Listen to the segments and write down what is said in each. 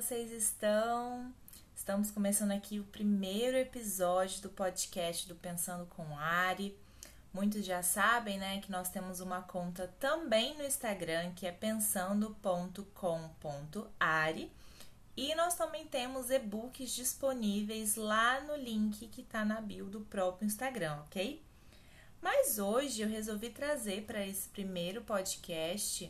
vocês estão? Estamos começando aqui o primeiro episódio do podcast do Pensando com Ari. Muitos já sabem, né, que nós temos uma conta também no Instagram que é pensando.com.ari e nós também temos e-books disponíveis lá no link que está na bio do próprio Instagram, ok? Mas hoje eu resolvi trazer para esse primeiro podcast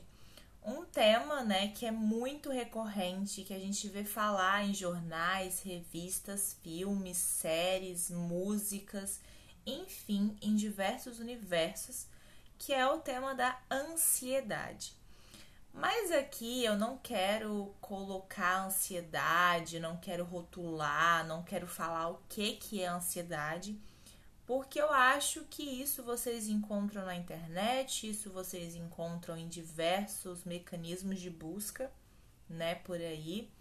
um tema, né, que é muito recorrente, que a gente vê falar em jornais, revistas, filmes, séries, músicas, enfim, em diversos universos, que é o tema da ansiedade. Mas aqui eu não quero colocar ansiedade, não quero rotular, não quero falar o que que é ansiedade porque eu acho que isso vocês encontram na internet, isso vocês encontram em diversos mecanismos de busca, né, por aí.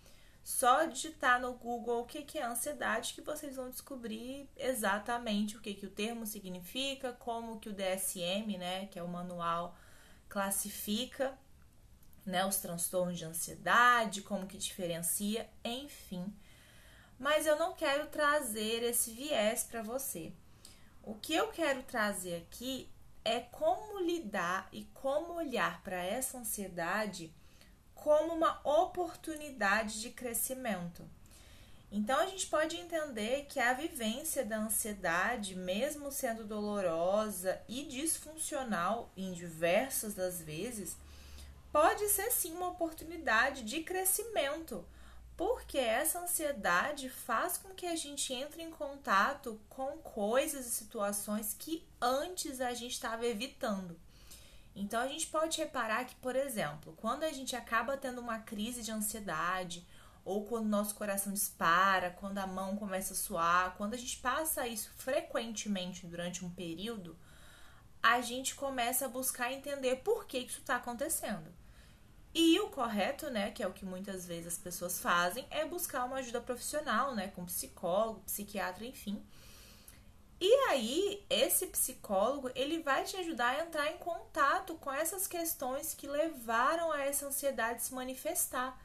Só digitar no Google o que é ansiedade que vocês vão descobrir exatamente o que, que o termo significa, como que o DSM, né, que é o manual, classifica né, os transtornos de ansiedade, como que diferencia, enfim. Mas eu não quero trazer esse viés para você. O que eu quero trazer aqui é como lidar e como olhar para essa ansiedade como uma oportunidade de crescimento. Então a gente pode entender que a vivência da ansiedade, mesmo sendo dolorosa e disfuncional em diversas das vezes, pode ser sim uma oportunidade de crescimento porque essa ansiedade faz com que a gente entre em contato com coisas e situações que antes a gente estava evitando. Então a gente pode reparar que, por exemplo, quando a gente acaba tendo uma crise de ansiedade, ou quando nosso coração dispara, quando a mão começa a suar, quando a gente passa isso frequentemente durante um período, a gente começa a buscar entender por que isso está acontecendo. E o correto, né, que é o que muitas vezes as pessoas fazem, é buscar uma ajuda profissional, né, com psicólogo, psiquiatra, enfim. E aí, esse psicólogo, ele vai te ajudar a entrar em contato com essas questões que levaram a essa ansiedade se manifestar.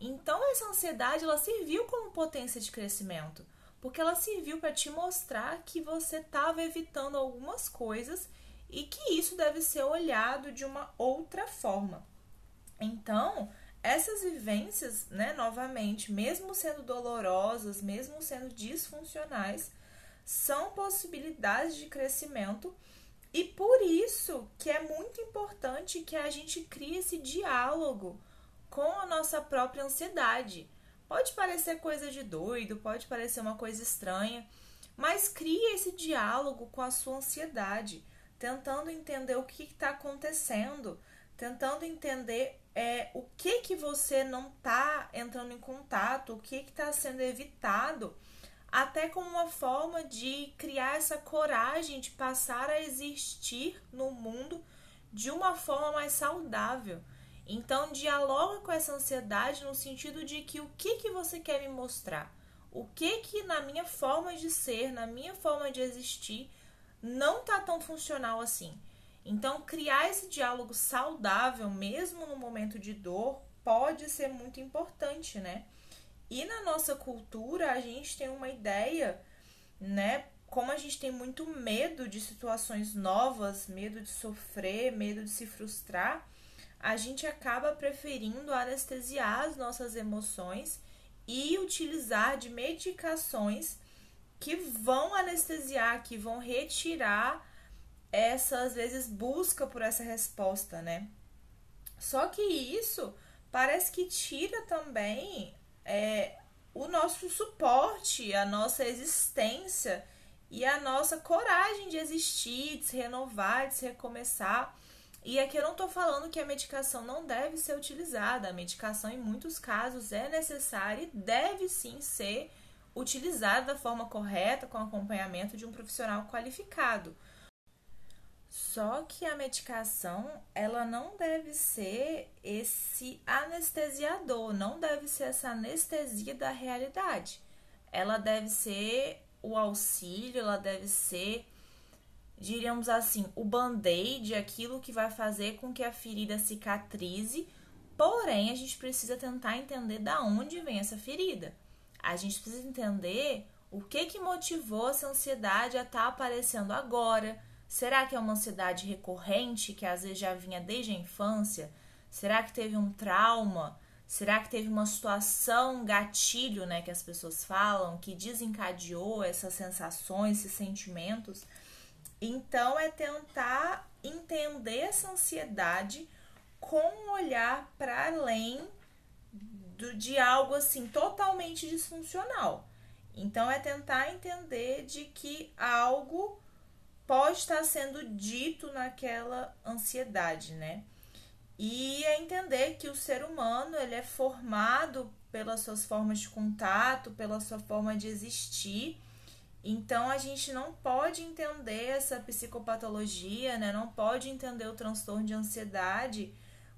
Então, essa ansiedade, ela serviu como potência de crescimento, porque ela serviu para te mostrar que você estava evitando algumas coisas e que isso deve ser olhado de uma outra forma. Então, essas vivências, né, novamente, mesmo sendo dolorosas, mesmo sendo disfuncionais, são possibilidades de crescimento e por isso que é muito importante que a gente crie esse diálogo com a nossa própria ansiedade. Pode parecer coisa de doido, pode parecer uma coisa estranha, mas crie esse diálogo com a sua ansiedade, tentando entender o que está acontecendo, tentando entender é, o que que você não está entrando em contato, o que está sendo evitado, até como uma forma de criar essa coragem de passar a existir no mundo de uma forma mais saudável. Então, dialoga com essa ansiedade no sentido de que o que, que você quer me mostrar? O que que na minha forma de ser, na minha forma de existir, não tá tão funcional assim? Então, criar esse diálogo saudável, mesmo no momento de dor, pode ser muito importante, né? E na nossa cultura, a gente tem uma ideia, né? Como a gente tem muito medo de situações novas, medo de sofrer, medo de se frustrar, a gente acaba preferindo anestesiar as nossas emoções e utilizar de medicações que vão anestesiar, que vão retirar essa às vezes busca por essa resposta, né? Só que isso parece que tira também é, o nosso suporte, a nossa existência e a nossa coragem de existir, de se renovar, de se recomeçar. E aqui eu não estou falando que a medicação não deve ser utilizada. A medicação, em muitos casos, é necessária e deve sim ser utilizada da forma correta, com acompanhamento de um profissional qualificado. Só que a medicação, ela não deve ser esse anestesiador, não deve ser essa anestesia da realidade. Ela deve ser o auxílio, ela deve ser, diríamos assim, o band-aid, aquilo que vai fazer com que a ferida cicatrize Porém, a gente precisa tentar entender da onde vem essa ferida. A gente precisa entender o que que motivou essa ansiedade a estar tá aparecendo agora. Será que é uma ansiedade recorrente que às vezes já vinha desde a infância? Será que teve um trauma? Será que teve uma situação gatilho, né, que as pessoas falam, que desencadeou essas sensações, esses sentimentos? Então é tentar entender essa ansiedade com um olhar para além do, de algo assim totalmente disfuncional. Então é tentar entender de que algo pode estar sendo dito naquela ansiedade, né? E é entender que o ser humano ele é formado pelas suas formas de contato, pela sua forma de existir então a gente não pode entender essa psicopatologia, né? Não pode entender o transtorno de ansiedade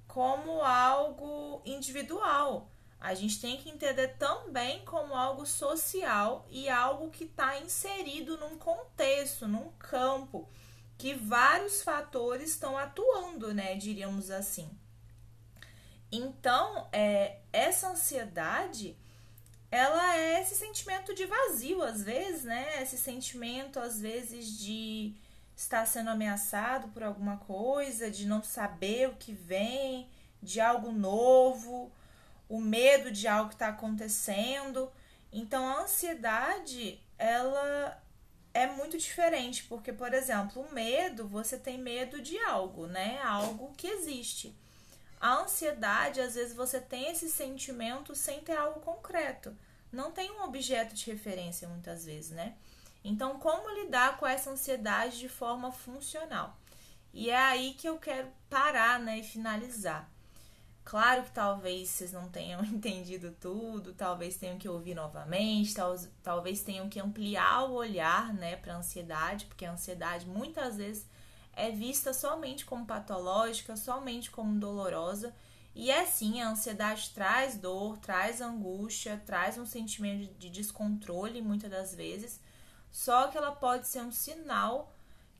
como algo individual. A gente tem que entender também como algo social e algo que está inserido num contexto, num campo, que vários fatores estão atuando, né? Diríamos assim. Então, é, essa ansiedade ela é esse sentimento de vazio, às vezes, né? Esse sentimento, às vezes, de estar sendo ameaçado por alguma coisa, de não saber o que vem, de algo novo, o medo de algo que está acontecendo. Então, a ansiedade, ela é muito diferente, porque, por exemplo, o medo, você tem medo de algo, né? Algo que existe. A ansiedade, às vezes, você tem esse sentimento sem ter algo concreto não tem um objeto de referência muitas vezes, né? Então, como lidar com essa ansiedade de forma funcional? E é aí que eu quero parar, né, e finalizar. Claro que talvez vocês não tenham entendido tudo, talvez tenham que ouvir novamente, tal, talvez tenham que ampliar o olhar, né, para ansiedade, porque a ansiedade muitas vezes é vista somente como patológica, somente como dolorosa, e é sim, a ansiedade traz dor, traz angústia, traz um sentimento de descontrole muitas das vezes, só que ela pode ser um sinal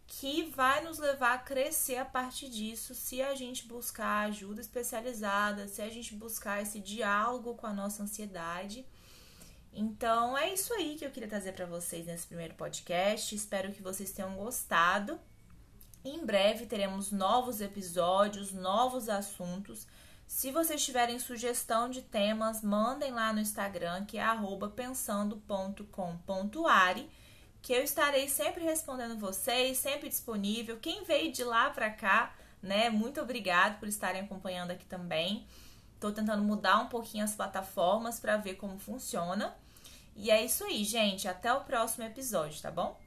que vai nos levar a crescer a partir disso se a gente buscar ajuda especializada, se a gente buscar esse diálogo com a nossa ansiedade. Então é isso aí que eu queria trazer para vocês nesse primeiro podcast. Espero que vocês tenham gostado. Em breve teremos novos episódios, novos assuntos. Se vocês tiverem sugestão de temas, mandem lá no Instagram, que é pensando.com.ari, que eu estarei sempre respondendo vocês, sempre disponível. Quem veio de lá para cá, né? Muito obrigado por estarem acompanhando aqui também. Tô tentando mudar um pouquinho as plataformas para ver como funciona. E é isso aí, gente. Até o próximo episódio, tá bom?